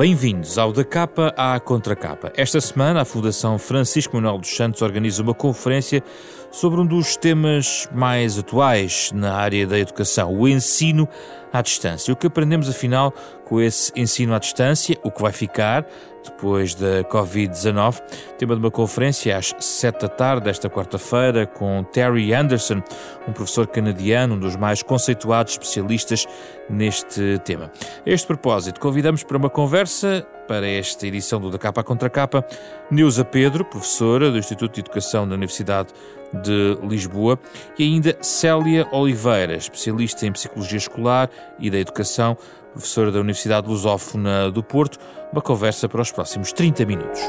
Bem-vindos ao Da Capa à Contracapa. Esta semana, a Fundação Francisco Manuel dos Santos organiza uma conferência sobre um dos temas mais atuais na área da educação, o ensino à distância. O que aprendemos, afinal, com esse ensino à distância, o que vai ficar depois da Covid-19. Tema de uma conferência às sete da tarde desta quarta-feira com Terry Anderson, um professor canadiano, um dos mais conceituados especialistas neste tema. A este propósito, convidamos para uma conversa para esta edição do Da Capa Contra Capa, Neuza Pedro, professora do Instituto de Educação da Universidade de Lisboa, e ainda Célia Oliveira, especialista em Psicologia Escolar e da Educação, professora da Universidade Lusófona do Porto, uma conversa para os próximos 30 minutos.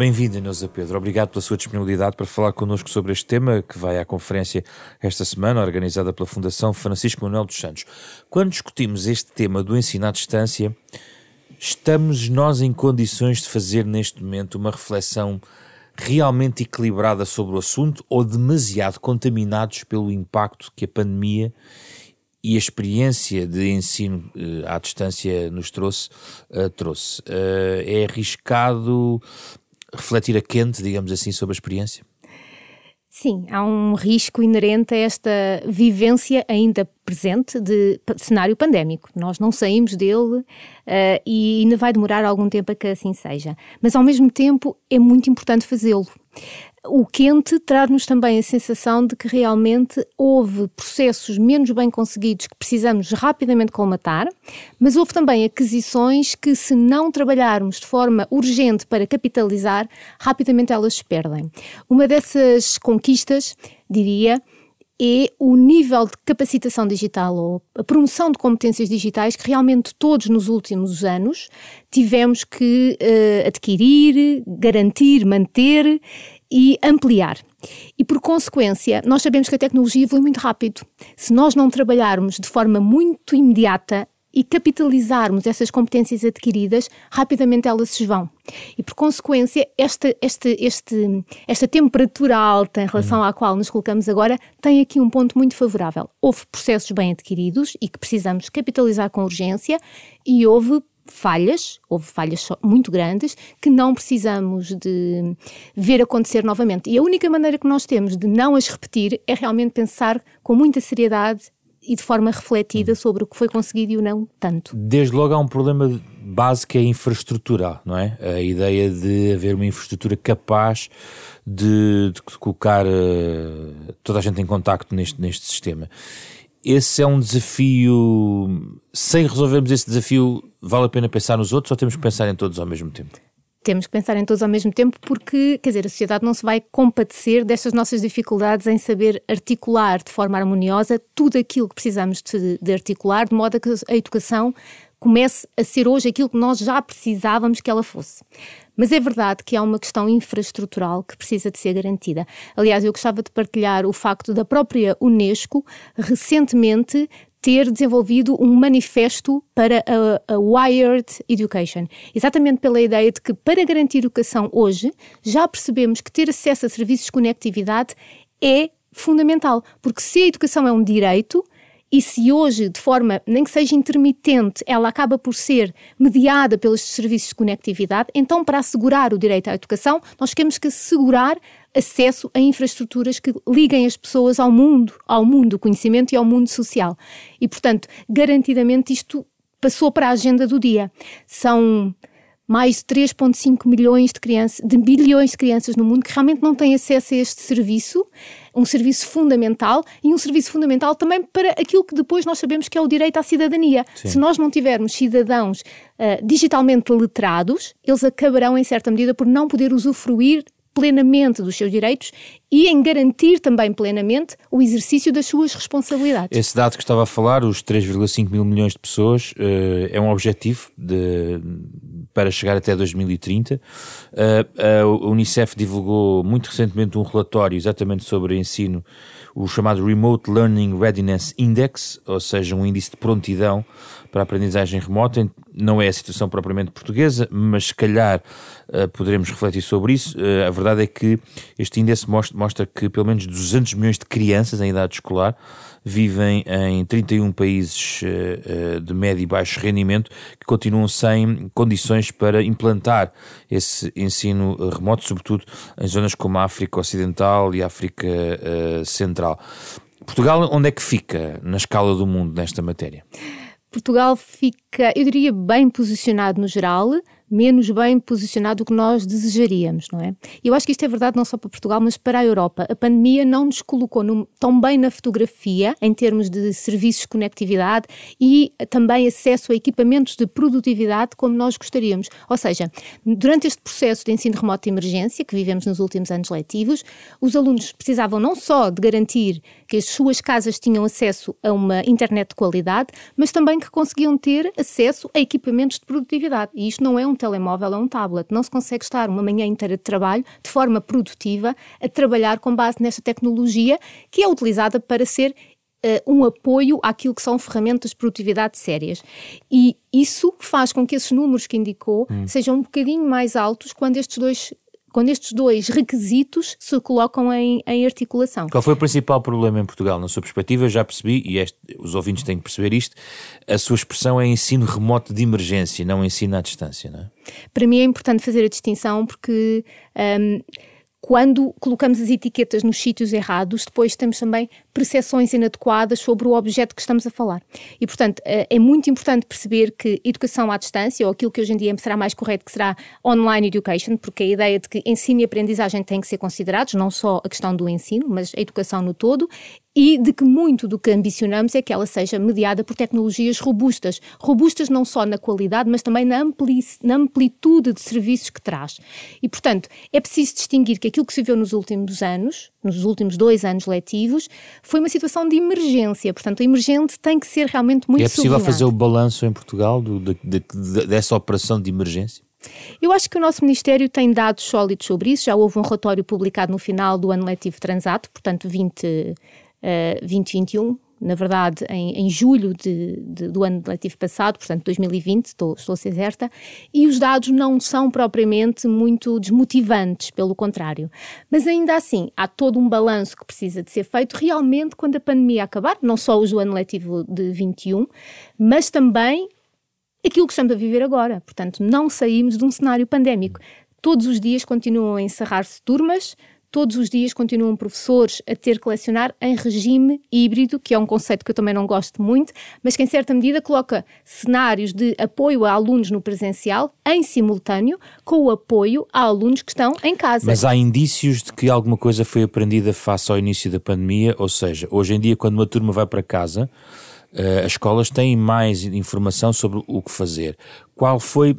Bem-vinda, Neuza Pedro. Obrigado pela sua disponibilidade para falar connosco sobre este tema que vai à conferência esta semana, organizada pela Fundação Francisco Manuel dos Santos. Quando discutimos este tema do ensino à distância, estamos nós em condições de fazer neste momento uma reflexão realmente equilibrada sobre o assunto ou demasiado contaminados pelo impacto que a pandemia e a experiência de ensino uh, à distância nos trouxe, uh, trouxe. Uh, é arriscado refletir a quente, digamos assim, sobre a experiência? Sim, há um risco inerente a esta vivência ainda presente de cenário pandémico. Nós não saímos dele uh, e ainda vai demorar algum tempo a que assim seja. Mas, ao mesmo tempo, é muito importante fazê-lo. O quente traz-nos também a sensação de que realmente houve processos menos bem conseguidos que precisamos rapidamente colmatar, mas houve também aquisições que, se não trabalharmos de forma urgente para capitalizar, rapidamente elas se perdem. Uma dessas conquistas, diria, é o nível de capacitação digital ou a promoção de competências digitais que realmente todos nos últimos anos tivemos que uh, adquirir, garantir, manter e ampliar. E por consequência, nós sabemos que a tecnologia evolui muito rápido. Se nós não trabalharmos de forma muito imediata e capitalizarmos essas competências adquiridas, rapidamente elas se vão. E por consequência, esta, esta, este, esta temperatura alta em relação à qual nos colocamos agora tem aqui um ponto muito favorável. Houve processos bem adquiridos e que precisamos capitalizar com urgência, e houve falhas, houve falhas muito grandes, que não precisamos de ver acontecer novamente. E a única maneira que nós temos de não as repetir é realmente pensar com muita seriedade e de forma refletida sobre o que foi conseguido e o não tanto. Desde logo há um problema básico que é infraestrutural, não é? A ideia de haver uma infraestrutura capaz de, de colocar uh, toda a gente em contacto neste, neste sistema. Esse é um desafio. Sem resolvermos esse desafio, vale a pena pensar nos outros ou temos que pensar em todos ao mesmo tempo? temos que pensar em todos ao mesmo tempo, porque, quer dizer, a sociedade não se vai compadecer destas nossas dificuldades em saber articular de forma harmoniosa tudo aquilo que precisamos de, de articular, de modo a que a educação comece a ser hoje aquilo que nós já precisávamos que ela fosse. Mas é verdade que há uma questão infraestrutural que precisa de ser garantida. Aliás, eu gostava de partilhar o facto da própria Unesco recentemente ter desenvolvido um manifesto para a, a, Wired Education, exatamente pela ideia de que para garantir educação hoje, já percebemos que ter acesso a serviços de conectividade é fundamental, porque se a educação é um direito, e se hoje, de forma nem que seja intermitente, ela acaba por ser mediada pelos serviços de conectividade, então, para assegurar o direito à educação, nós temos que assegurar acesso a infraestruturas que liguem as pessoas ao mundo, ao mundo do conhecimento e ao mundo social. E, portanto, garantidamente isto passou para a agenda do dia. São mais de 3,5 milhões de crianças, de bilhões de crianças no mundo que realmente não têm acesso a este serviço, um serviço fundamental e um serviço fundamental também para aquilo que depois nós sabemos que é o direito à cidadania. Sim. Se nós não tivermos cidadãos uh, digitalmente letrados, eles acabarão, em certa medida, por não poder usufruir plenamente dos seus direitos e em garantir também plenamente o exercício das suas responsabilidades. Esse dado que estava a falar, os 3,5 mil milhões de pessoas, uh, é um objetivo de, para chegar até 2030. Uh, a Unicef divulgou muito recentemente um relatório exatamente sobre ensino, o chamado Remote Learning Readiness Index, ou seja, um índice de prontidão para a aprendizagem remota. Não é a situação propriamente portuguesa, mas se calhar uh, poderemos refletir sobre isso. Uh, a verdade é que este índice mostra, mostra que pelo menos 200 milhões de crianças em idade escolar vivem em 31 países uh, de médio e baixo rendimento que continuam sem condições para implantar esse ensino remoto, sobretudo em zonas como a África Ocidental e a África Central. Portugal, onde é que fica na escala do mundo nesta matéria? Portugal fica, eu diria, bem posicionado no geral, menos bem posicionado do que nós desejaríamos, não é? Eu acho que isto é verdade não só para Portugal, mas para a Europa. A pandemia não nos colocou no, tão bem na fotografia, em termos de serviços de conectividade e também acesso a equipamentos de produtividade como nós gostaríamos. Ou seja, durante este processo de ensino remoto de emergência que vivemos nos últimos anos letivos, os alunos precisavam não só de garantir que as suas casas tinham acesso a uma internet de qualidade, mas também que conseguiam ter acesso a equipamentos de produtividade. E isto não é um telemóvel, é um tablet. Não se consegue estar uma manhã inteira de trabalho de forma produtiva a trabalhar com base nesta tecnologia que é utilizada para ser Uh, um apoio àquilo que são ferramentas de produtividade sérias. E isso faz com que esses números que indicou hum. sejam um bocadinho mais altos quando estes dois quando estes dois requisitos se colocam em, em, articulação. Qual foi o principal problema em Portugal, na sua perspectiva? Eu já percebi, e este, os ouvintes têm que perceber isto, a sua expressão é ensino remoto de emergência, não ensino à distância, não é? Para mim é importante fazer a distinção porque... Um, quando colocamos as etiquetas nos sítios errados, depois temos também percepções inadequadas sobre o objeto que estamos a falar. E, portanto, eh, é muito importante perceber que educação à distância, ou aquilo que hoje em dia será mais correto, que será online education, porque a ideia de que ensino e aprendizagem têm que ser considerados, não só a questão do ensino, mas a educação no todo, e de que muito do que ambicionamos é que ela seja mediada por tecnologias robustas. Robustas não só na qualidade, mas também na, ampli na amplitude de serviços que traz. E, portanto, é preciso distinguir que aquilo que se viu nos últimos anos, nos últimos dois anos letivos, foi uma situação de emergência. Portanto, a emergente tem que ser realmente muito É possível fazer o balanço em Portugal do, de, de, de, dessa operação de emergência? Eu acho que o nosso Ministério tem dados sólidos sobre isso. Já houve um relatório publicado no final do ano letivo transato, portanto, 20, 2021, eh, na verdade, em, em julho de, de, do ano letivo passado, portanto 2020, estou, estou a ser certa, e os dados não são propriamente muito desmotivantes, pelo contrário. Mas ainda assim, há todo um balanço que precisa de ser feito realmente quando a pandemia acabar, não só do ano letivo de 21, mas também aquilo que estamos a viver agora. Portanto, não saímos de um cenário pandémico. Todos os dias continuam a encerrar-se turmas, todos os dias continuam professores a ter que lecionar em regime híbrido, que é um conceito que eu também não gosto muito, mas que em certa medida coloca cenários de apoio a alunos no presencial em simultâneo com o apoio a alunos que estão em casa. Mas há indícios de que alguma coisa foi aprendida face ao início da pandemia, ou seja, hoje em dia quando uma turma vai para casa, uh, as escolas têm mais informação sobre o que fazer. Qual foi,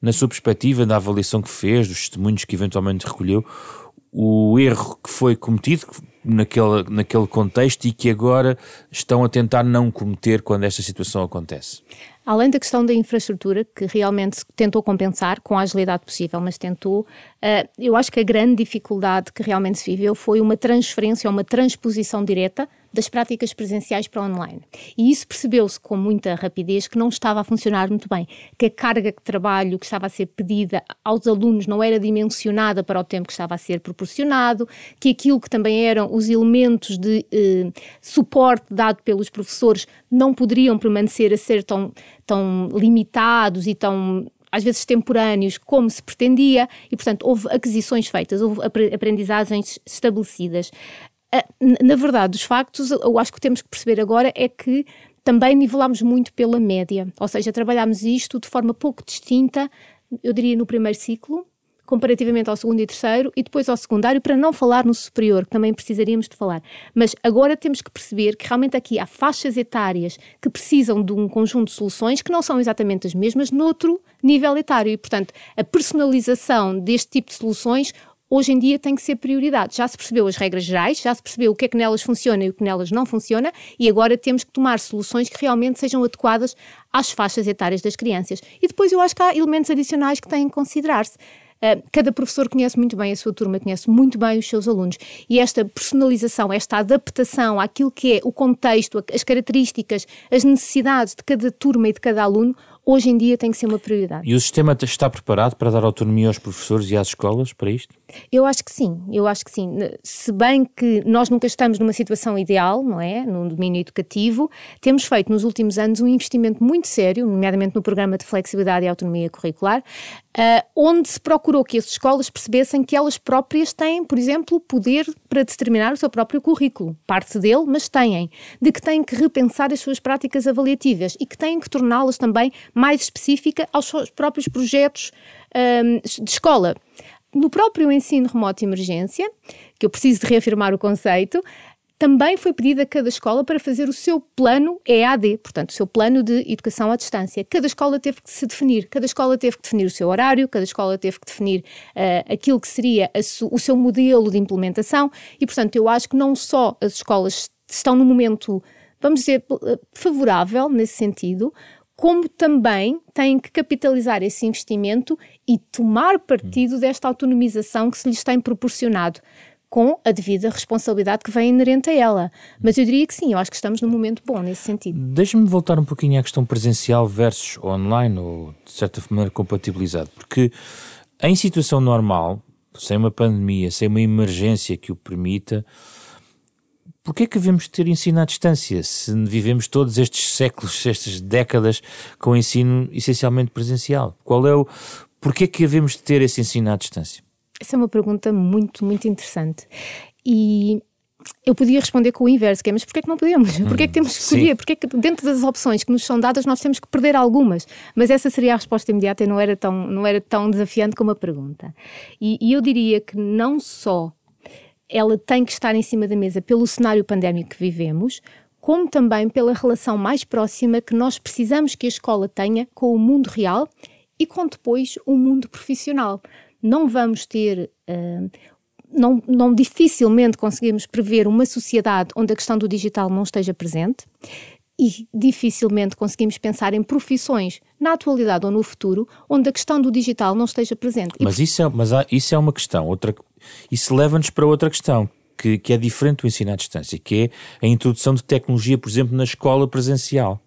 na sua perspectiva, da avaliação que fez, dos testemunhos que eventualmente recolheu, o erro que foi cometido naquele, naquele contexto e que agora estão a tentar não cometer quando esta situação acontece? Além da questão da infraestrutura, que realmente tentou compensar com a agilidade possível, mas tentou, uh, eu acho que a grande dificuldade que realmente se viveu foi uma transferência, uma transposição direta das práticas presenciais para online. E isso percebeu-se com muita rapidez que não estava a funcionar muito bem, que a carga de trabalho que estava a ser pedida aos alunos não era dimensionada para o tempo que estava a ser proporcionado, que aquilo que também eram os elementos de eh, suporte dado pelos professores não poderiam permanecer a ser tão, tão limitados e tão às vezes temporâneos, como se pretendia, e portanto houve aquisições feitas, houve aprendizagens estabelecidas. Ah, na verdade, os factos, eu acho que temos que perceber agora é que também nivelámos muito pela média, ou seja, trabalhámos isto de forma pouco distinta, eu diria no primeiro ciclo, comparativamente ao segundo e terceiro, e depois ao secundário, para não falar no superior, que também precisaríamos de falar. Mas agora temos que perceber que realmente aqui há faixas etárias que precisam de um conjunto de soluções que não são exatamente as mesmas noutro nível etário, e portanto a personalização deste tipo de soluções hoje em dia tem que ser prioridade. Já se percebeu as regras gerais, já se percebeu o que é que nelas funciona e o que nelas não funciona, e agora temos que tomar soluções que realmente sejam adequadas às faixas etárias das crianças. E depois eu acho que há elementos adicionais que têm que considerar-se. Uh, cada professor conhece muito bem a sua turma, conhece muito bem os seus alunos. E esta personalização, esta adaptação àquilo que é o contexto, as características, as necessidades de cada turma e de cada aluno, hoje em dia tem que ser uma prioridade. E o sistema está preparado para dar autonomia aos professores e às escolas para isto? Eu acho que sim, eu acho que sim. Se bem que nós nunca estamos numa situação ideal, não é? No domínio educativo, temos feito nos últimos anos um investimento muito sério, nomeadamente no programa de flexibilidade e autonomia curricular, uh, onde se procurou que as escolas percebessem que elas próprias têm, por exemplo, poder para determinar o seu próprio currículo. Parte dele, mas têm. De que têm que repensar as suas práticas avaliativas e que têm que torná-las também mais específica aos seus próprios projetos um, de escola. No próprio ensino remoto de emergência, que eu preciso de reafirmar o conceito, também foi pedido a cada escola para fazer o seu plano EAD, portanto, o seu plano de educação à distância. Cada escola teve que se definir, cada escola teve que definir o seu horário, cada escola teve que definir uh, aquilo que seria o seu modelo de implementação e, portanto, eu acho que não só as escolas estão no momento, vamos dizer, favorável nesse sentido, como também têm que capitalizar esse investimento e tomar partido desta autonomização que se lhes tem proporcionado com a devida responsabilidade que vem inerente a ela. Mas eu diria que sim, eu acho que estamos num momento bom nesse sentido. Deixe-me voltar um pouquinho à questão presencial versus online, ou de certa maneira compatibilizado, porque em situação normal, sem uma pandemia, sem uma emergência que o permita, Porquê é que devemos ter ensino à distância se vivemos todos estes séculos, estas décadas com ensino essencialmente presencial? Qual é o porquê é que devemos ter esse ensino à distância? Essa é uma pergunta muito, muito interessante. E eu podia responder com o inverso, que é, mas porquê é que não podemos? Porquê é que temos que escolher? Porquê é que dentro das opções que nos são dadas nós temos que perder algumas? Mas essa seria a resposta imediata e não era tão, não era tão desafiante como a pergunta. E, e eu diria que não só ela tem que estar em cima da mesa pelo cenário pandémico que vivemos, como também pela relação mais próxima que nós precisamos que a escola tenha com o mundo real e com depois o mundo profissional. Não vamos ter. Uh, não, não dificilmente conseguimos prever uma sociedade onde a questão do digital não esteja presente e dificilmente conseguimos pensar em profissões na atualidade ou no futuro onde a questão do digital não esteja presente. Mas, isso é, mas há, isso é uma questão. Outra, isso leva-nos para outra questão, que, que é diferente do ensino à distância, que é a introdução de tecnologia, por exemplo, na escola presencial,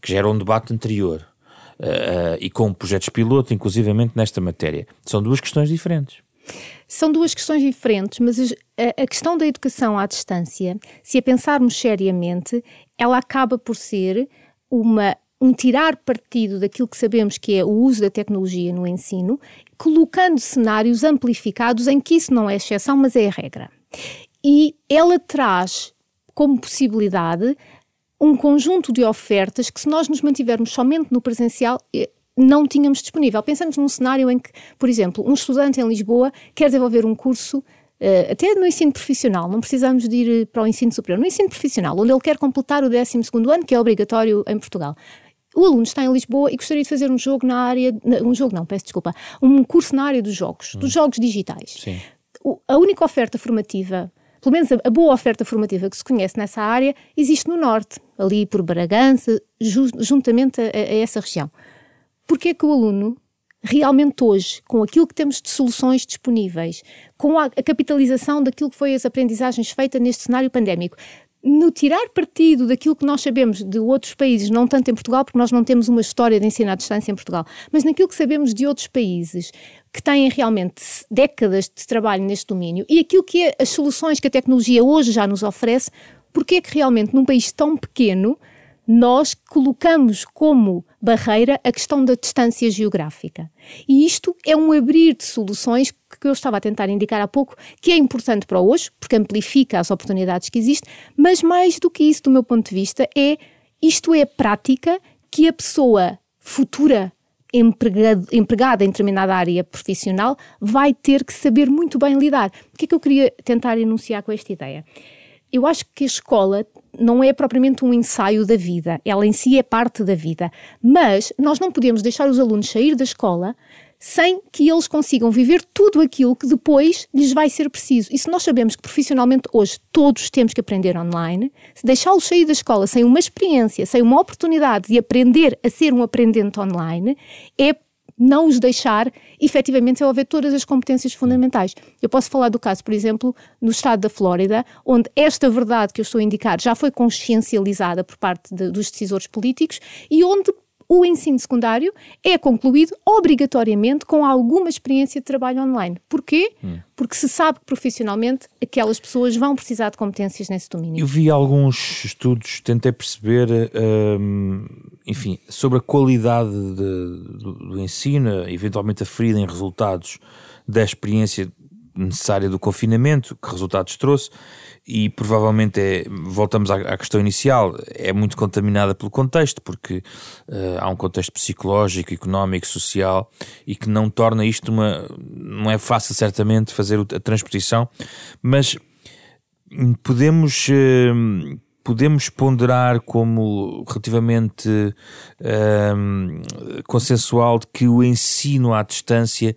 que gera um debate anterior. Uh, e com projetos piloto, inclusivamente nesta matéria. São duas questões diferentes. São duas questões diferentes, mas a, questão da educação à distância, se a pensarmos seriamente, ela acaba por ser uma um tirar partido daquilo que sabemos que é o uso da tecnologia no ensino, colocando cenários amplificados em que isso não é exceção, mas é a regra. E ela traz como possibilidade um conjunto de ofertas que, se nós nos mantivermos somente no presencial, eh, não tínhamos disponível. Pensamos num cenário em que, por exemplo, um estudante em Lisboa quer desenvolver um curso Uh, até no ensino profissional, não precisamos de ir para o ensino superior, no ensino profissional, onde ele quer completar o 12 ano, que é obrigatório em Portugal o aluno está em Lisboa e gostaria de fazer um jogo na área, um jogo não, peço desculpa, um curso na área dos jogos, hum. dos jogos digitais. Sim. O, a única oferta formativa, pelo menos a, boa oferta formativa que se conhece nessa área, existe no Norte, ali por Bragança, ju, juntamente a, a, essa região. Porquê é que o aluno, realmente hoje, com aquilo que temos de soluções disponíveis, com a capitalização daquilo que foi as aprendizagens feitas neste cenário pandémico, no tirar partido daquilo que nós sabemos de outros países, não tanto em Portugal, porque nós não temos uma história de ensino à distância em Portugal, mas naquilo que sabemos de outros países que têm realmente décadas de trabalho neste domínio e aquilo que é as soluções que a tecnologia hoje já nos oferece, porque é que realmente num país tão pequeno nós colocamos como barreira a questão da distância geográfica. E isto é um abrir de soluções que eu estava a tentar indicar há pouco, que é importante para hoje, porque amplifica as oportunidades que existem, mas mais do que isso, do meu ponto de vista, é isto é prática que a pessoa futura empregado, empregada em determinada área profissional vai ter que saber muito bem lidar. O que é que eu queria tentar enunciar com esta ideia? Eu acho que a escola não é propriamente um ensaio da vida, ela em si é parte da vida, mas nós não podemos deixar os alunos sair da escola sem que eles consigam viver tudo aquilo que depois lhes vai ser preciso. E se nós sabemos que profissionalmente hoje todos temos que aprender online, se deixá-los sair da escola sem uma experiência, sem uma oportunidade de aprender a ser um aprendente online, é não os deixar efetivamente desenvolver todas as competências fundamentais. Eu posso falar do caso, por exemplo, no estado da Flórida, onde esta verdade que eu estou a indicar já foi consciencializada por parte de, dos decisores políticos e onde o ensino secundário é concluído obrigatoriamente com alguma experiência de trabalho online. Porquê? Hum. Porque se sabe que profissionalmente aquelas pessoas vão precisar de competências nesse domínio. Eu vi alguns estudos, tentei perceber, hum, enfim, sobre a qualidade de, do, do ensino, eventualmente aferida em resultados da experiência necessária do confinamento, que resultados trouxe, e provavelmente é, voltamos à, à, questão inicial, é muito contaminada pelo contexto, porque uh, há um contexto psicológico, económico, social e que não torna isto uma. não é fácil certamente fazer a transposição, mas podemos. Uh, podemos ponderar como relativamente uh, consensual de que o ensino à distância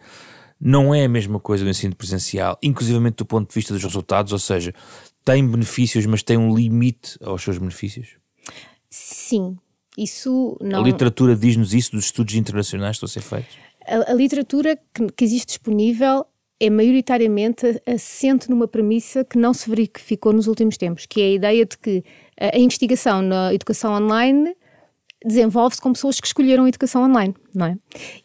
não é a mesma coisa do ensino presencial, inclusivamente do ponto de vista dos resultados, ou seja, tem benefícios, mas tem um limite aos seus benefícios? Sim, isso não. A literatura diz-nos isso dos estudos internacionais que estão a ser feitos? A, a literatura que, que, existe disponível é maioritariamente assente numa premissa que não se verificou nos últimos tempos, que é a ideia de que a, a investigação na educação online desenvolve-se com pessoas que escolheram a educação online, não é?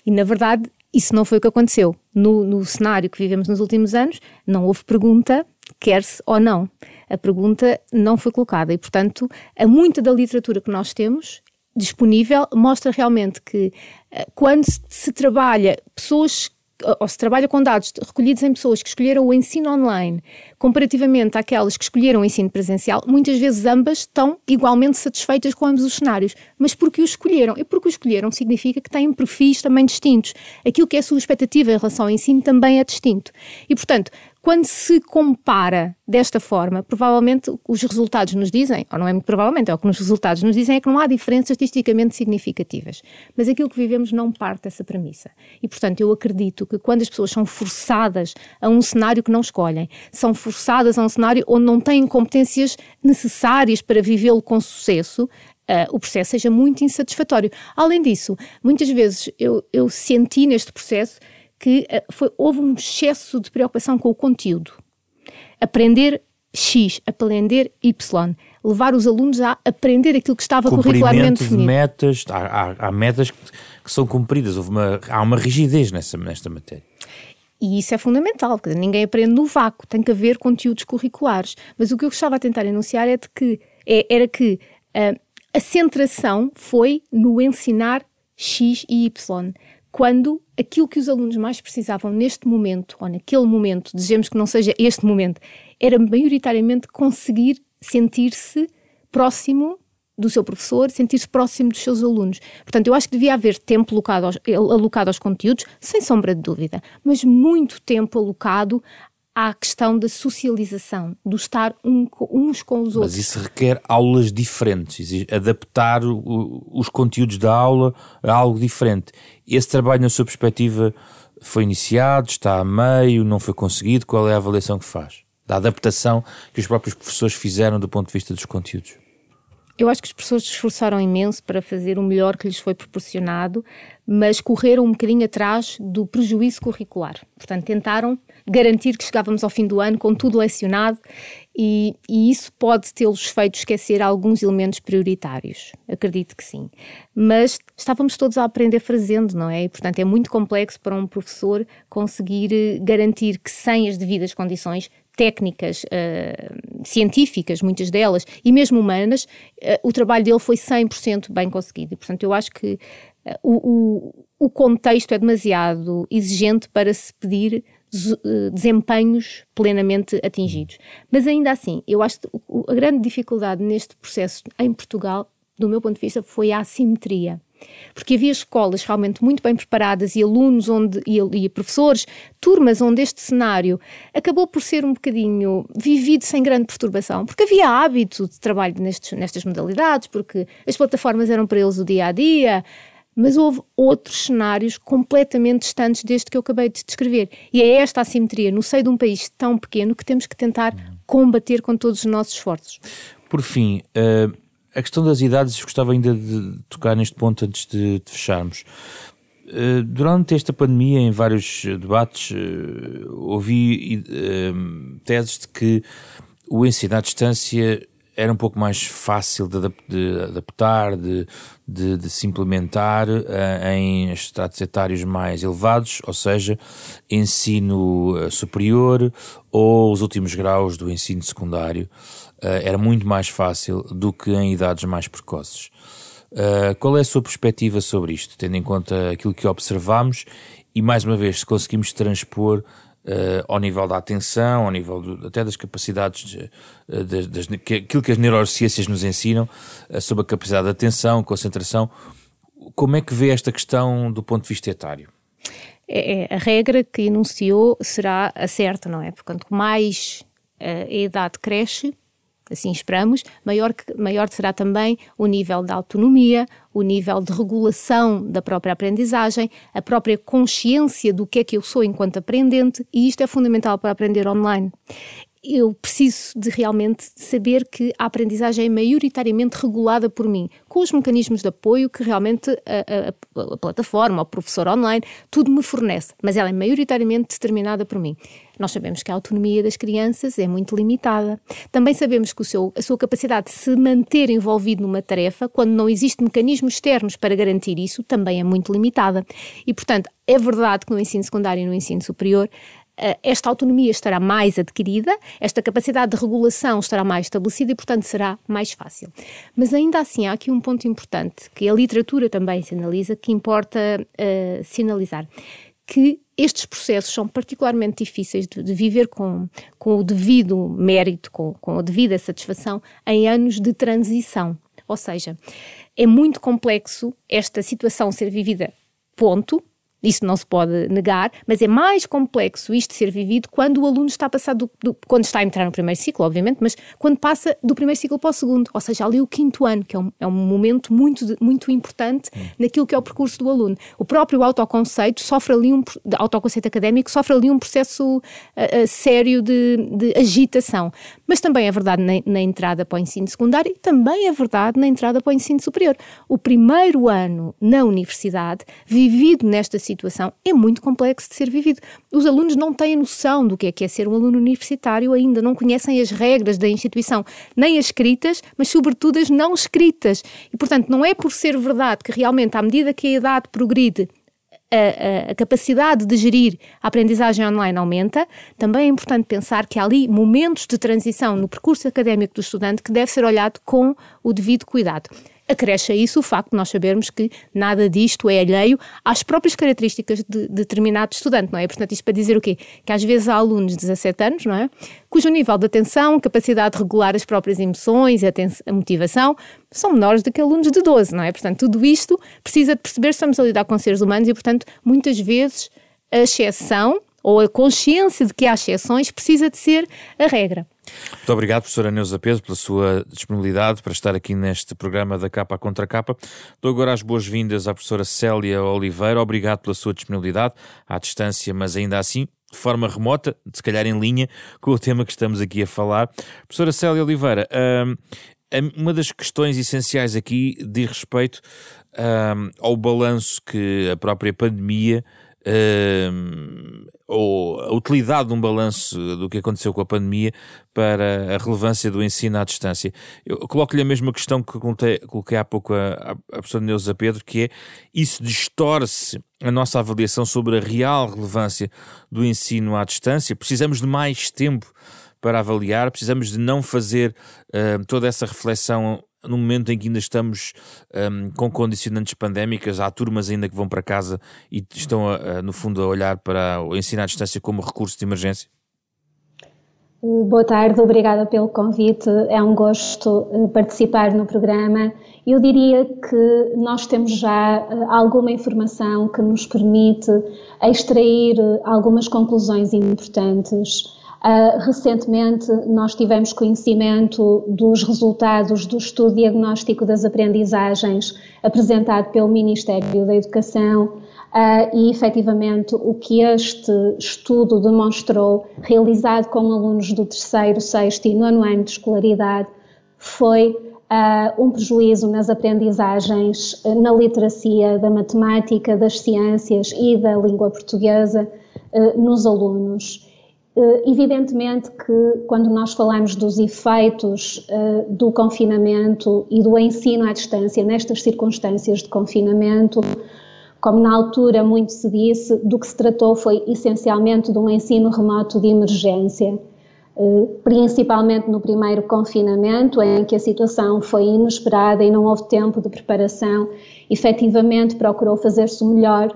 E na verdade isso não foi o que aconteceu. No, no cenário que vivemos nos últimos anos, não houve pergunta quer-se ou não. A pergunta não foi colocada e, portanto, a muita da literatura que nós temos disponível mostra realmente que eh, quando se trabalha pessoas ou se trabalha com dados recolhidos em pessoas que escolheram o ensino online, comparativamente àquelas que escolheram o ensino presencial, muitas vezes ambas estão igualmente satisfeitas com ambos os cenários. Mas porque o escolheram? E porque o escolheram significa que têm perfis também distintos. Aquilo que é a sua expectativa em relação ao ensino também é distinto. E, portanto, quando se compara desta forma, provavelmente os resultados nos dizem, ou não é muito provavelmente, é o que os resultados nos dizem, é que não há diferenças estatisticamente significativas. Mas aquilo que vivemos não parte dessa premissa. E, portanto, eu acredito que quando as pessoas são forçadas a um cenário que não escolhem, são forçadas a um cenário onde não têm competências necessárias para vivê-lo com sucesso, Uh, o processo seja muito insatisfatório. Além disso, muitas vezes eu, eu senti neste processo que uh, foi, houve um excesso de preocupação com o conteúdo. Aprender X, aprender Y, levar os alunos a aprender aquilo que estava curricularmente definido. De metas, há, há, há metas que, que, são cumpridas, houve uma, há uma rigidez nessa, nesta matéria. E isso é fundamental, porque ninguém aprende no vácuo, tem que haver conteúdos curriculares. Mas o que eu gostava a tentar enunciar é de que, é, era que uh, a centração foi no ensinar X e Y quando aquilo que os alunos mais precisavam neste momento, ou naquele momento, desejamos que não seja este momento, era maioritariamente conseguir sentir-se próximo do seu professor, sentir-se próximo dos seus alunos. Portanto, eu acho que devia haver tempo alocado aos, alocado aos conteúdos, sem sombra de dúvida, mas muito tempo alocado à questão da socialização, do estar um, uns com os outros. Mas isso requer aulas diferentes, adaptar o, os conteúdos da aula a algo diferente. Esse trabalho, na sua perspectiva, foi iniciado, está a meio, não foi conseguido? Qual é a avaliação que faz? Da adaptação que os próprios professores fizeram do ponto de vista dos conteúdos? Eu acho que os professores se esforçaram imenso para fazer o melhor que lhes foi proporcionado, mas correram um bocadinho atrás do prejuízo curricular. Portanto, tentaram garantir que chegávamos ao fim do ano com tudo lecionado e, e isso pode tê-los feito esquecer alguns elementos prioritários. Acredito que sim. Mas estávamos todos a aprender fazendo, não é? E, portanto, é muito complexo para um professor conseguir eh, garantir que, sem as devidas condições, técnicas uh, científicas, muitas delas, e mesmo humanas, uh, o trabalho dele foi 100% bem conseguido. E, portanto, eu acho que uh, o, o, contexto é demasiado exigente para se pedir desempenhos plenamente atingidos. Mas ainda assim, eu acho que a grande dificuldade neste processo em Portugal, do meu ponto de vista, foi a assimetria porque havia escolas realmente muito bem preparadas e alunos onde, e, e, professores, turmas onde este cenário acabou por ser um bocadinho vivido sem grande perturbação, porque havia hábito de trabalho nestes, nestas modalidades, porque as plataformas eram para eles o dia a dia. Mas houve outros cenários completamente distantes deste que eu acabei de descrever. E é esta assimetria no seio de um país tão pequeno que temos que tentar combater com todos os nossos esforços. Por fim, uh a questão das idades, gostava ainda de tocar neste ponto antes de, de fecharmos. eh, durante esta pandemia, em vários debates, ouvi teses de que o ensino à distância era um pouco mais fácil de, de adaptar, de, de, de, se implementar uh, em estratos etários mais elevados, ou seja, ensino superior ou os últimos graus do ensino secundário. Uh, era muito mais fácil do que em idades mais precoces. qual é a sua perspectiva sobre isto, tendo em conta aquilo que observamos e, mais uma vez, se conseguimos transpor uh, ao nível da atenção, ao nível do, até das capacidades, de, eh, das, que, aquilo que as neurociências nos ensinam uh, sobre a capacidade de atenção, concentração. Como é que vê esta questão do ponto de vista etário? É, é, a regra que enunciou será a certa, não é? Portanto, mais a idade cresce, assim esperamos, maior, que, maior será também o nível de autonomia, o nível de regulação da própria aprendizagem, a própria consciência do que é que eu sou enquanto aprendente, e isto é fundamental para aprender online eu preciso de realmente saber que a aprendizagem é maioritariamente regulada por mim, com os mecanismos de apoio que realmente a, a, a, plataforma, o professor online, tudo me fornece, mas ela é maioritariamente determinada por mim. Nós sabemos que a autonomia das crianças é muito limitada. Também sabemos que seu, a sua capacidade de se manter envolvido numa tarefa, quando não existem mecanismos externos para garantir isso, também é muito limitada. E, portanto, é verdade que no ensino secundário e no ensino superior esta autonomia estará mais adquirida, esta capacidade de regulação estará mais estabelecida e, portanto, será mais fácil. Mas ainda assim, há aqui um ponto importante que a literatura também sinaliza, que importa uh, sinalizar, que estes processos são particularmente difíceis de, de viver com, com o devido mérito, com, com a devida satisfação, em anos de transição. Ou seja, é muito complexo esta situação ser vivida, ponto, isso não se pode negar, mas é mais complexo isto ser vivido quando o aluno está passado do, do, quando está a entrar no primeiro ciclo, obviamente, mas quando passa do primeiro ciclo para o segundo, ou seja, ali o quinto ano, que é um, é um momento muito, muito importante hum. naquilo que é o percurso do aluno. O próprio autoconceito sofre ali um autoconceito académico sofre ali um processo uh, uh, sério de, de, agitação. Mas também é verdade na, na entrada para o ensino secundário e também é verdade na entrada para o ensino superior. O primeiro ano na universidade, vivido nesta situação é muito complexo de ser vivido. Os alunos não têm noção do que é que é ser um aluno universitário ainda, não conhecem as regras da instituição, nem as escritas, mas sobretudo as não escritas. E, portanto, não é por ser verdade que realmente, à medida que a idade progride, a, a, a, capacidade de gerir a aprendizagem online aumenta, também é importante pensar que há ali momentos de transição no percurso académico do estudante que deve ser olhado com o devido cuidado acresce a isso o facto de nós sabermos que nada disto é alheio às próprias características de, de determinado estudante, não é? Portanto, isto para dizer o quê? Que às vezes há alunos de 17 anos, não é? Cujo nível de atenção, capacidade de regular as próprias emoções, a, a motivação, são menores do que alunos de 12, não é? Portanto, tudo isto precisa de perceber que estamos a lidar com seres humanos e, portanto, muitas vezes a exceção ou a consciência de que há exceções precisa de ser a regra. Muito obrigado, professora Neuza Pedro, pela sua disponibilidade para estar aqui neste programa da Capa Contra Capa. Dou agora as boas-vindas à professora Célia Oliveira. Obrigado pela sua disponibilidade, à distância, mas ainda assim, de forma remota, se calhar em linha, com o tema que estamos aqui a falar. Professora Célia Oliveira, hum, uma das questões essenciais aqui diz respeito hum, ao balanço que a própria pandemia uh, ou a utilidade de um balanço do que aconteceu com a pandemia para a relevância do ensino à distância. Eu coloco-lhe a mesma questão que coloquei, coloquei há pouco a, a professora Neuza Pedro, que é isso distorce a nossa avaliação sobre a real relevância do ensino à distância. Precisamos de mais tempo para avaliar, precisamos de não fazer uh, toda essa reflexão no momento em que ainda estamos um, com condicionantes pandémicas, há turmas ainda que vão para casa e estão, a, a, no fundo, a olhar para o ensino à distância como recurso de emergência? Boa tarde, obrigada pelo convite. É um gosto eh, participar no programa. Eu diria que nós temos já eh, alguma informação que nos permite extrair eh, algumas conclusões importantes. Uh, recentemente, nós tivemos conhecimento dos resultados do estudo diagnóstico das aprendizagens apresentado pelo Ministério da Educação uh, e, efetivamente, o que este estudo demonstrou, realizado com alunos do terceiro, sexto e nono ano de escolaridade, foi uh, um prejuízo nas aprendizagens, na literacia da matemática, das ciências e da língua portuguesa nos alunos. Evidentemente que quando nós falamos dos efeitos do confinamento e do ensino à distância nestas circunstâncias de confinamento, como na altura muito se disse, do que se tratou foi essencialmente de um ensino remoto de emergência eh, principalmente no primeiro confinamento, em que a situação foi inesperada e não houve tempo de preparação, efetivamente procurou fazer-se o melhor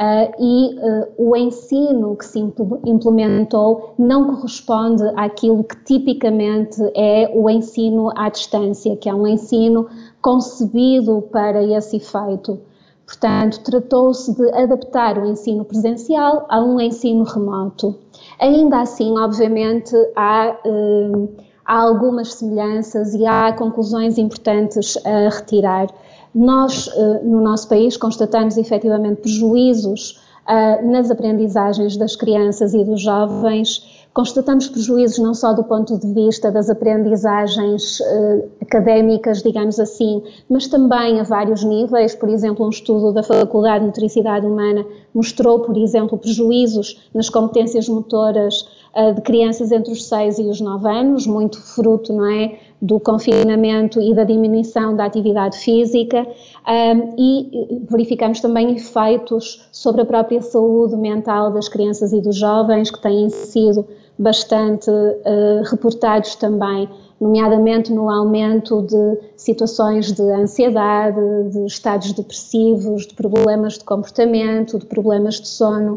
uh, e uh, o ensino que se implementou não corresponde àquilo que tipicamente é o ensino à distância, que é um ensino concebido para esse efeito. Portanto, tratou-se de adaptar o ensino presencial a um ensino remoto. Ainda assim, obviamente, há, uh, há algumas semelhanças e há conclusões importantes a retirar. Nós, uh, no nosso país, constatamos efetivamente prejuízos uh, nas aprendizagens das crianças e dos jovens Constatamos prejuízos não só do ponto de vista das aprendizagens eh, académicas, digamos assim, mas também a vários níveis. Por exemplo, um estudo da Faculdade de Motricidade Humana mostrou, por exemplo, prejuízos nas competências motoras eh, de crianças entre os 6 e os 9 anos, muito fruto, não é? Do confinamento e da diminuição da atividade física um, e verificamos também efeitos sobre a própria saúde mental das crianças e dos jovens que têm sido bastante uh, reportados também, nomeadamente no aumento de situações de ansiedade, de estados depressivos, de problemas de comportamento, de problemas de sono.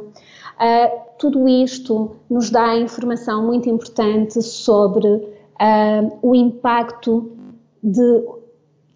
Uh, tudo isto nos dá informação muito importante sobre uh, o impacto de,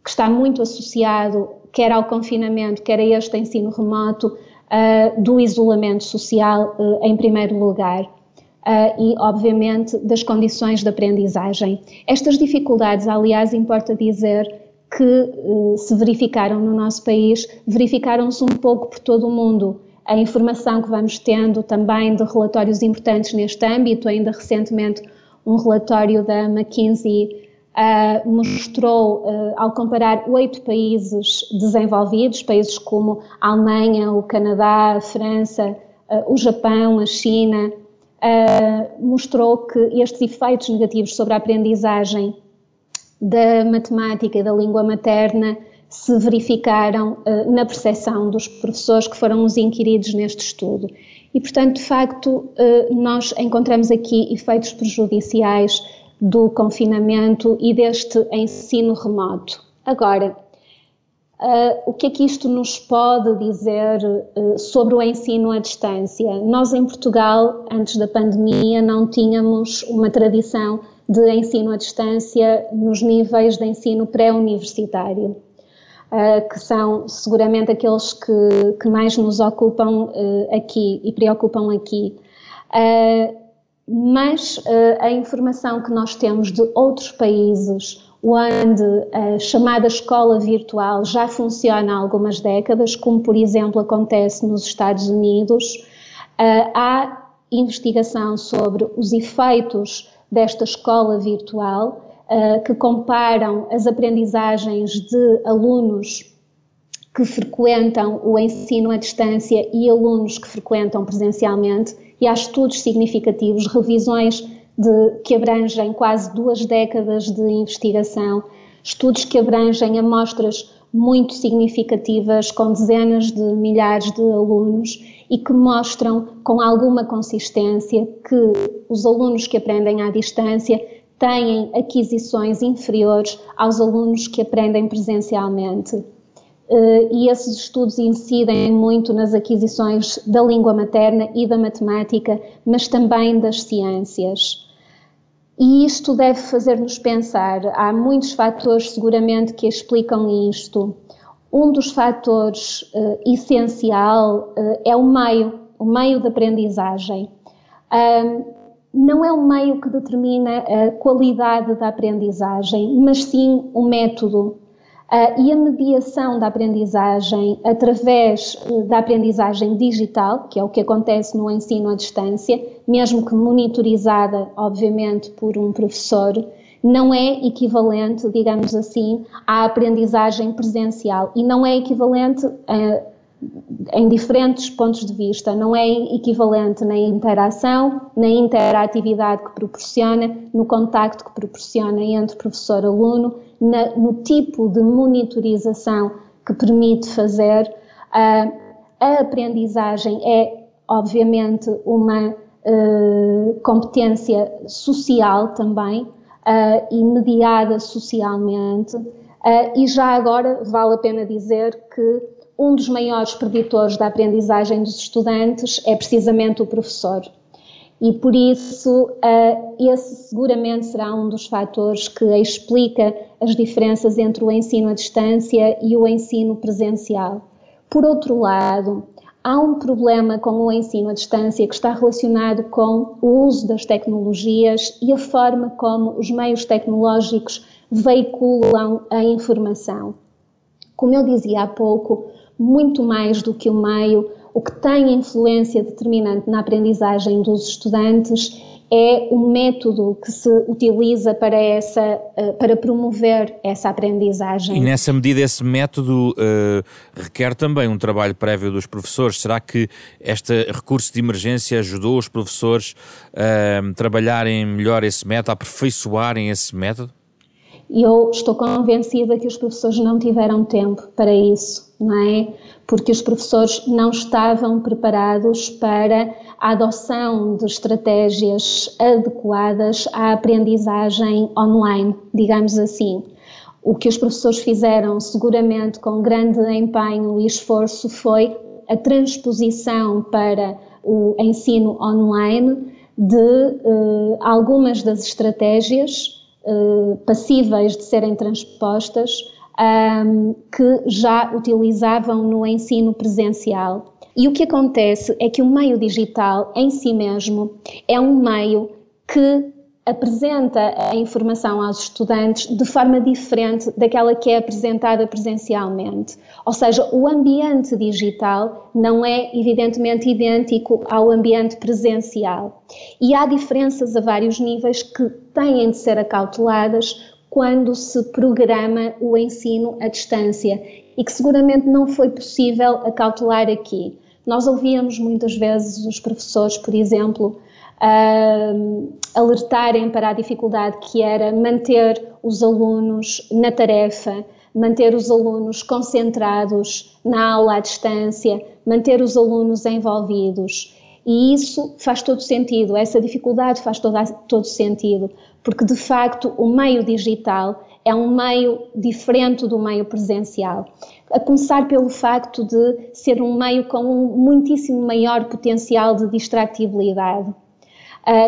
que está muito associado quer ao confinamento, quer a este ensino remoto, uh, do isolamento social uh, em primeiro lugar. Uh, e, obviamente, das condições de aprendizagem. Estas dificuldades, aliás, importa dizer que se verificaram no nosso país, verificaram-se um pouco por todo o mundo. A informação que vamos tendo também de relatórios importantes neste âmbito, ainda recentemente um relatório da McKinsey uh, mostrou, uh, ao comparar oito países desenvolvidos, países como a Alemanha, o Canadá, a França, uh, o Japão, a China, mostrou que estes efeitos negativos sobre a aprendizagem da matemática e da língua materna se verificaram na percepção dos professores que foram os inquiridos neste estudo. E, portanto, de facto, nós encontramos aqui efeitos prejudiciais do confinamento e deste ensino remoto. Agora, uh, o que é que isto nos pode dizer uh, sobre o ensino à distância? Nós, em Portugal, antes da pandemia, não tínhamos uma tradição de ensino à distância nos níveis de ensino pré-universitário. Uh, que são seguramente aqueles que, que mais nos ocupam aqui e preocupam aqui. Uh, mas uh, a informação que nós temos de outros países onde a chamada escola virtual já funciona há algumas décadas, como por exemplo acontece nos Estados Unidos, uh, há investigação sobre os efeitos desta escola virtual uh, que comparam as aprendizagens de alunos que frequentam o ensino à distância e alunos que frequentam presencialmente e há estudos significativos, revisões de, que abrangem quase duas décadas de investigação, estudos que abrangem amostras muito significativas com dezenas de milhares de alunos e que mostram com alguma consistência que os alunos que aprendem à distância têm aquisições inferiores aos alunos que aprendem presencialmente. Uh, e esses estudos incidem muito nas aquisições da língua materna e da matemática, mas também das ciências. E isto deve fazer-nos pensar. Há muitos fatores, seguramente, que explicam isto. Um dos fatores uh, essencial uh, é o meio, o meio de aprendizagem. Não é o meio que determina a qualidade da aprendizagem, mas sim o método. Uh, e a mediação da aprendizagem através uh, da aprendizagem digital, que é o que acontece no ensino à distância, mesmo que monitorizada, obviamente, por um professor, não é equivalente, digamos assim, à aprendizagem presencial. E não é equivalente a, em diferentes pontos de vista, não é equivalente na interação, na interatividade que proporciona, no contacto que proporciona entre professor-aluno, no tipo de monitorização que permite fazer. Uh, a aprendizagem é, obviamente, uma uh, competência social também uh, e mediada socialmente. e já agora vale a pena dizer que um dos maiores preditores da aprendizagem dos estudantes é precisamente o professor. E por isso, esse seguramente será um dos fatores que explica as diferenças entre o ensino à distância e o ensino presencial. Por outro lado, há um problema com o ensino à distância que está relacionado com o uso das tecnologias e a forma como os meios tecnológicos veiculam a informação. Como eu dizia há pouco, muito mais do que o meio, o que tem influência determinante na aprendizagem dos estudantes é o método que se utiliza para, essa, eh, para promover essa aprendizagem. E nessa medida, esse método uh, requer também um trabalho prévio dos professores. Será que este recurso de emergência ajudou os professores a uh, trabalharem melhor esse método, a aperfeiçoarem esse método? Eu estou convencida que os professores não tiveram tempo para isso, não é? Porque os professores não estavam preparados para a adoção de estratégias adequadas à aprendizagem online, digamos assim. O que os professores fizeram, seguramente com grande empenho e esforço, foi a transposição para o ensino online de uh, algumas das estratégias eh, passíveis de serem transpostas que já utilizavam no ensino presencial. E o que acontece é que o meio digital em si mesmo é um meio que apresenta a informação aos estudantes de forma diferente daquela que é apresentada presencialmente. Ou seja, o ambiente digital não é evidentemente idêntico ao ambiente presencial. E há diferenças a vários níveis que têm de ser acauteladas quando se programa o ensino à distância e que seguramente não foi possível acautelar aqui. Nós ouvíamos muitas vezes os professores, por exemplo, uh, alertarem para a dificuldade que era manter os alunos na tarefa, manter os alunos concentrados na aula à distância, manter os alunos envolvidos. E isso faz todo sentido, essa dificuldade faz todo, todo sentido, porque de facto o meio digital é um meio diferente do meio presencial. A começar pelo facto de ser um meio com um muitíssimo maior potencial de distratibilidade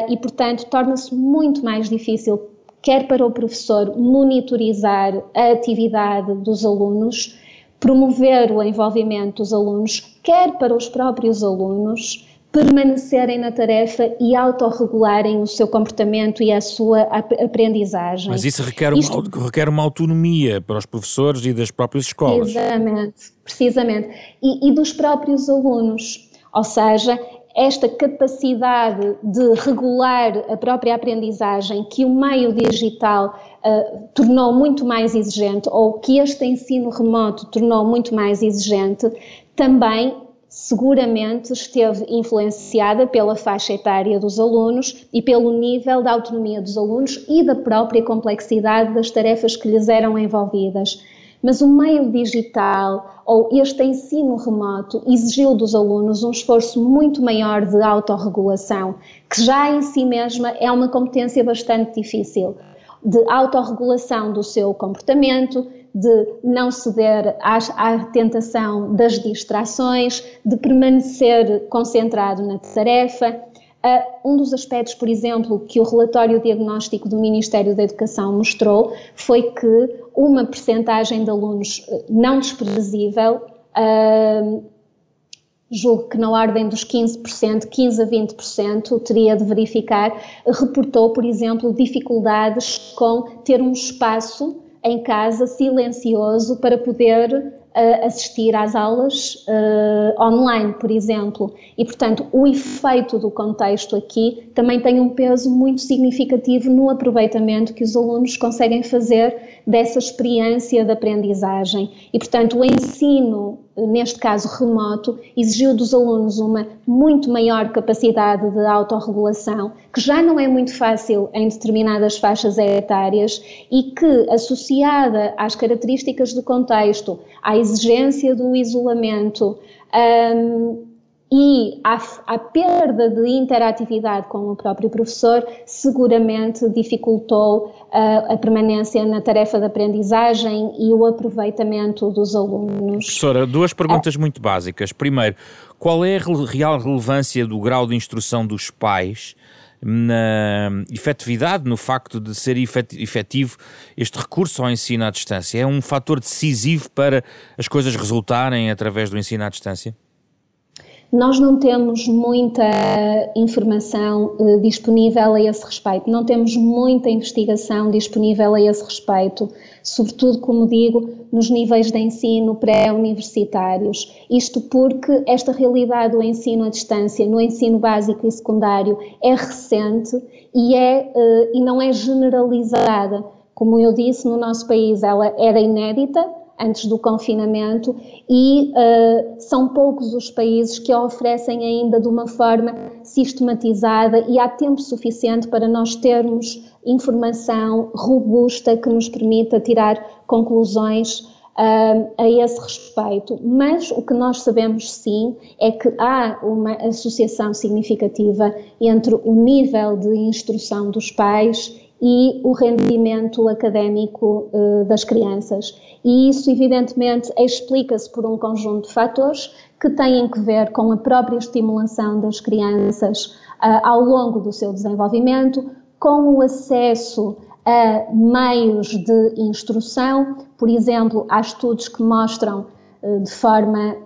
e, portanto, torna-se muito mais difícil, quer para o professor, monitorizar a atividade dos alunos, promover o envolvimento dos alunos, quer para os próprios alunos permanecerem na tarefa e autorregularem o seu comportamento e a sua aprendizagem. Mas isso requer, Isto... uma, requer uma autonomia para os professores e das próprias escolas. Precisamente, precisamente. E, e dos próprios alunos. Ou seja, esta capacidade de regular a própria aprendizagem que o meio digital uh, tornou muito mais exigente, ou que este ensino remoto tornou muito mais exigente, também seguramente esteve influenciada pela faixa etária dos alunos e pelo nível da autonomia dos alunos e da própria complexidade das tarefas que lhes eram envolvidas. Mas o meio digital ou este ensino remoto exigiu dos alunos um esforço muito maior de autorregulação, que já em si mesma é uma competência bastante difícil, de autorregulação do seu comportamento, de não ceder à, tentação das distrações, de permanecer concentrado na tarefa. Uh, um dos aspectos, por exemplo, que o relatório diagnóstico do Ministério da Educação mostrou foi que uma percentagem de alunos eh, não desprezível, uh, julgo que na ordem dos 15%, 15 a 20%, teria de verificar, reportou, por exemplo, dificuldades com ter um espaço em casa silencioso para poder assistir às aulas uh, online, por exemplo. E, portanto, o efeito do contexto aqui também tem um peso muito significativo no aproveitamento que os alunos conseguem fazer dessa experiência de aprendizagem. E, portanto, o ensino, neste caso remoto, exigiu dos alunos uma muito maior capacidade de autorregulação, que já não é muito fácil em determinadas faixas etárias e que, associada às características do contexto, à exigência do isolamento, um, e a, a, perda de interatividade com o próprio professor seguramente dificultou uh, a permanência na tarefa de aprendizagem e o aproveitamento dos alunos. Professora, duas perguntas uh, muito básicas. Primeiro, qual é a real relevância do grau de instrução dos pais na efetividade, no facto de ser efetivo este recurso ao ensino à distância? É um fator decisivo para as coisas resultarem através do ensino à distância? Nós não temos muita informação uh, disponível a esse respeito, não temos muita investigação disponível a esse respeito, sobretudo, como digo, nos níveis de ensino pré-universitários. Isto porque esta realidade do ensino à distância, no ensino básico e secundário, é recente e, é, uh, e não é generalizada. Como eu disse, no nosso país ela era inédita, antes do confinamento e uh, são poucos os países que a oferecem ainda de uma forma sistematizada e há tempo suficiente para nós termos informação robusta que nos permita tirar conclusões uh, a esse respeito. Mas o que nós sabemos sim é que há uma associação significativa entre o nível de instrução dos pais e o rendimento académico uh, das crianças. E isso, evidentemente, explica-se por um conjunto de fatores que têm que ver com a própria estimulação das crianças uh, ao longo do seu desenvolvimento, com o acesso a meios de instrução, por exemplo, há estudos que mostram uh, de forma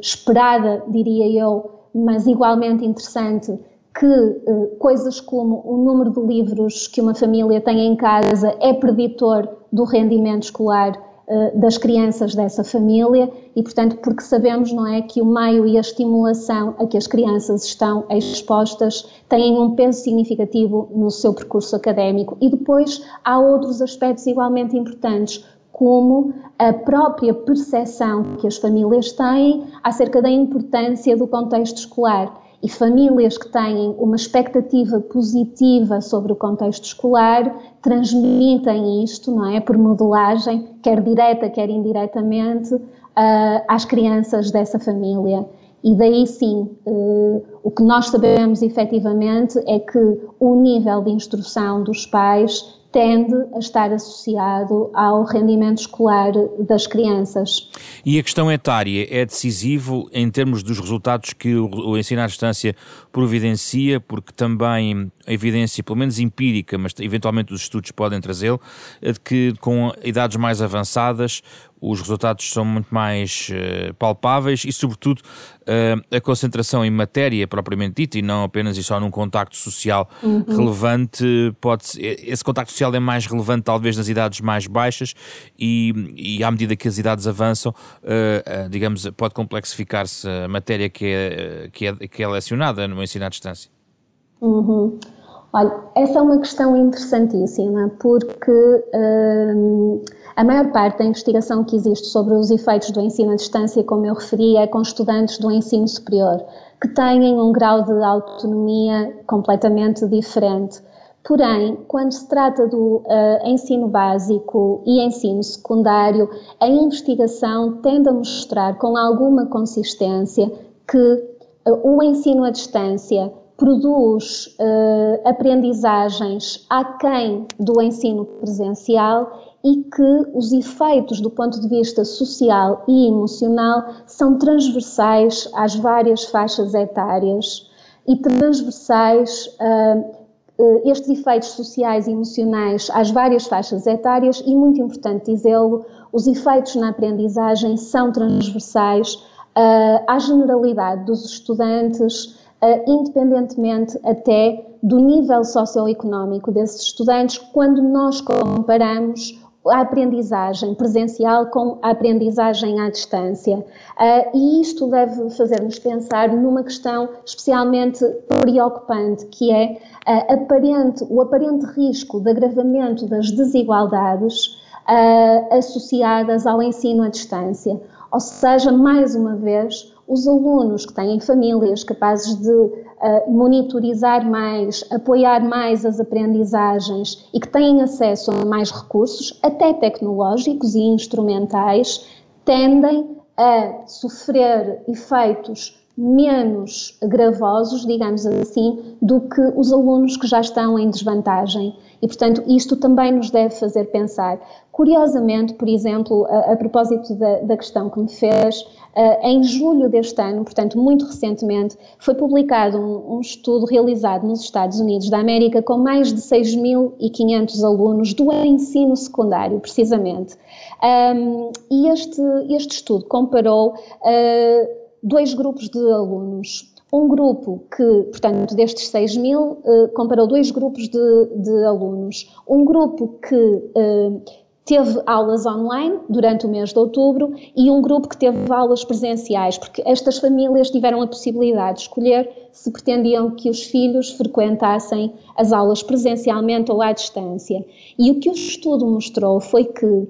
esperada, diria eu, mas igualmente interessante, que uh, coisas como o número de livros que uma família tem em casa é preditor do rendimento escolar uh, das crianças dessa família e, portanto, porque sabemos, não é, que o meio e a estimulação a que as crianças estão expostas têm um peso significativo no seu percurso académico. E depois há outros aspectos igualmente importantes, como a própria percepção que as famílias têm acerca da importância do contexto escolar e famílias que têm uma expectativa positiva sobre o contexto escolar transmitem isto, não é? Por modelagem, quer direta, quer indiretamente, uh, às crianças dessa família. E daí sim, uh, o que nós sabemos efetivamente é que o nível de instrução dos pais tende a estar associado ao rendimento escolar das crianças. E a questão etária é decisivo em termos dos resultados que o ensino à distância providencia, porque também a evidência, pelo menos empírica, mas eventualmente os estudos podem trazê-lo, é de que com idades mais avançadas os resultados são muito mais uh, palpáveis e, sobretudo, uh, a concentração em matéria propriamente dita e não apenas e só num contacto social uhum. relevante, pode esse contacto social é mais relevante talvez nas idades mais baixas e, e à medida que as idades avançam, uh, digamos, pode complexificar-se a matéria que é, que, é, que é lecionada no ensino à distância. Uhum. Olha, essa é uma questão interessantíssima porque hum, a maior parte da investigação que existe sobre os efeitos do ensino à distância, como eu referi, é com estudantes do ensino superior, que têm um grau de autonomia completamente diferente. Porém, quando se trata do uh, ensino básico e ensino secundário, a investigação tende a mostrar com alguma consistência que uh, o ensino à distância produz uh, aprendizagens aquém do ensino presencial e que os efeitos do ponto de vista social e emocional são transversais às várias faixas etárias e transversais uh, estes efeitos sociais e emocionais às várias faixas etárias e muito importante dizê-lo, os efeitos na aprendizagem são transversais uh, à generalidade dos estudantes uh, independentemente até do nível socioeconómico desses estudantes, quando nós comparamos a aprendizagem presencial com a aprendizagem à distância. Uh, e isto deve fazer-nos pensar numa questão especialmente preocupante, que é uh, aparente, o aparente risco de agravamento das desigualdades uh, associadas ao ensino à distância. Ou seja, mais uma vez, os alunos que têm famílias capazes de monitorizar mais, apoiar mais as aprendizagens e que têm acesso a mais recursos, até tecnológicos e instrumentais, tendem a sofrer efeitos menos gravosos, digamos assim, do que os alunos que já estão em desvantagem. E, portanto, isto também nos deve fazer pensar. Curiosamente, por exemplo, a, a propósito da, da, questão que me fez, em julho deste ano, portanto, muito recentemente, foi publicado um, um estudo realizado nos Estados Unidos da América com mais de 6.500 alunos do ensino secundário, precisamente. Um, e este, este estudo comparou. Uh, dois grupos de alunos. Um grupo que, portanto, destes 6 mil, eh, comparou dois grupos de, de, alunos. Um grupo que eh, teve aulas online durante o mês de outubro e um grupo que teve aulas presenciais, porque estas famílias tiveram a possibilidade de escolher se pretendiam que os filhos frequentassem as aulas presencialmente ou à distância. E o que o estudo mostrou foi que,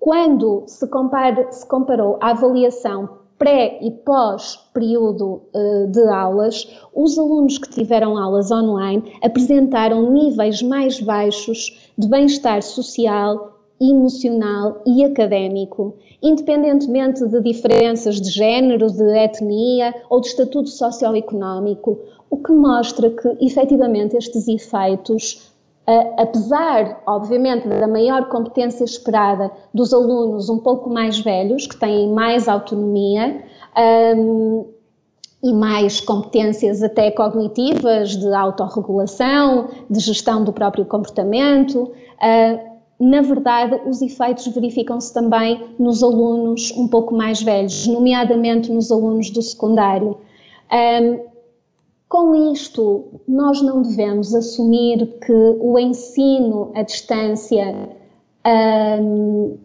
quando se, compara, se comparou a avaliação pré e pós período uh, de aulas, os alunos que tiveram aulas online apresentaram níveis mais baixos de bem-estar social, emocional e académico, independentemente de diferenças de género, de etnia ou de estatuto socioeconómico, o que mostra que efetivamente estes efeitos Uh, apesar, obviamente, da maior competência esperada dos alunos um pouco mais velhos, que têm mais autonomia um, e mais competências até cognitivas de autorregulação, de gestão do próprio comportamento, uh, na verdade, os efeitos verificam-se também nos alunos um pouco mais velhos, nomeadamente nos alunos do secundário. Um, com isto, nós não devemos assumir que o ensino à distância um,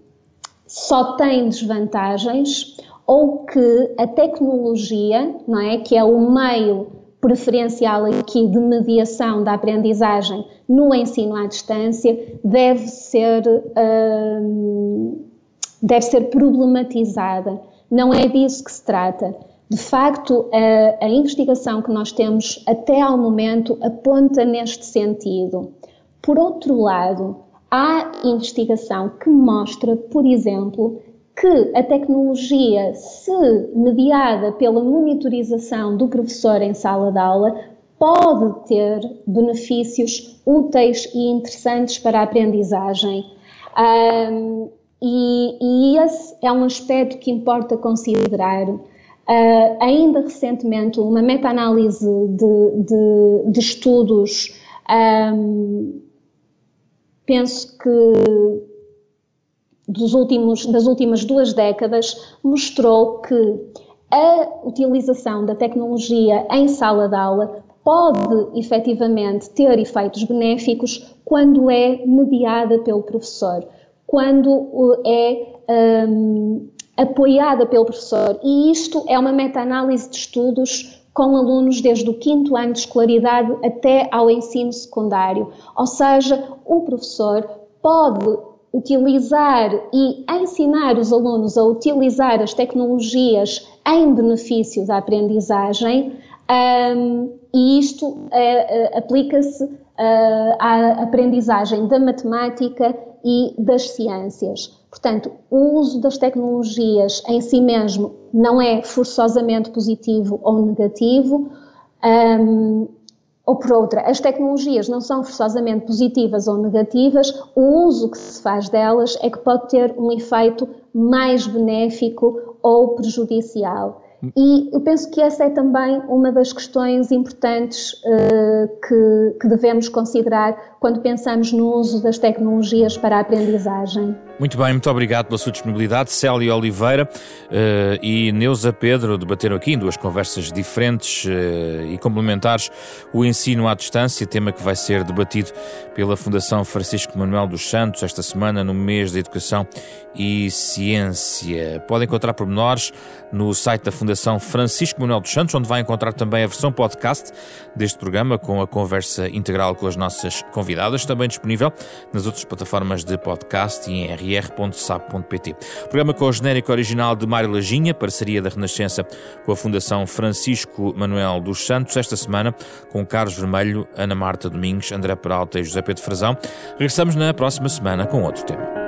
só tem desvantagens ou que a tecnologia, não é, que é o meio preferencial aqui de mediação da aprendizagem no ensino à distância, deve ser, um, deve ser problematizada. Não é disso que se trata. De facto, a, a, investigação que nós temos até ao momento aponta neste sentido. Por outro lado, há investigação que mostra, por exemplo, que a tecnologia, se mediada pela monitorização do professor em sala de aula, pode ter benefícios úteis e interessantes para a aprendizagem. Um, e, e esse é um aspecto que importa considerar. Uh, ainda recentemente, uma meta-análise de, de, de, estudos, um, penso que dos últimos, das últimas duas décadas, mostrou que a utilização da tecnologia em sala de aula pode efetivamente ter efeitos benéficos quando é mediada pelo professor, quando é um, apoiada pelo professor. E isto é uma meta-análise de estudos com alunos desde o quinto ano de escolaridade até ao ensino secundário. Ou seja, o professor pode utilizar e ensinar os alunos a utilizar as tecnologias em benefício da aprendizagem, um, e isto uh, aplica-se uh, à aprendizagem da matemática e das ciências. Portanto, o uso das tecnologias em si mesmo não é forçosamente positivo ou negativo, um, ou por outra, as tecnologias não são forçosamente positivas ou negativas, o uso que se faz delas é que pode ter um efeito mais benéfico ou prejudicial. E eu penso que essa é também uma das questões importantes uh, que, que devemos considerar quando pensamos no uso das tecnologias para a aprendizagem. Muito bem, muito obrigado pela sua disponibilidade. Célia Oliveira uh, e Neuza Pedro debateram aqui em duas conversas diferentes uh, e complementares o ensino à distância, tema que vai ser debatido pela Fundação Francisco Manuel dos Santos esta semana no mês da Educação e Ciência. Podem encontrar pormenores no site da Fundação Francisco Manuel dos Santos, onde vai encontrar também a versão podcast deste programa com a conversa integral com as nossas convidadas, também disponível nas outras plataformas de podcast e em rr.sap.pt. Programa com o genérico original de Mário Lajinha, parceria da Renascença com a Fundação Francisco Manuel dos Santos, esta semana com Carlos Vermelho, Ana Marta Domingos, André Peralta e José Pedro Frazão. Regressamos na próxima semana com outro tema.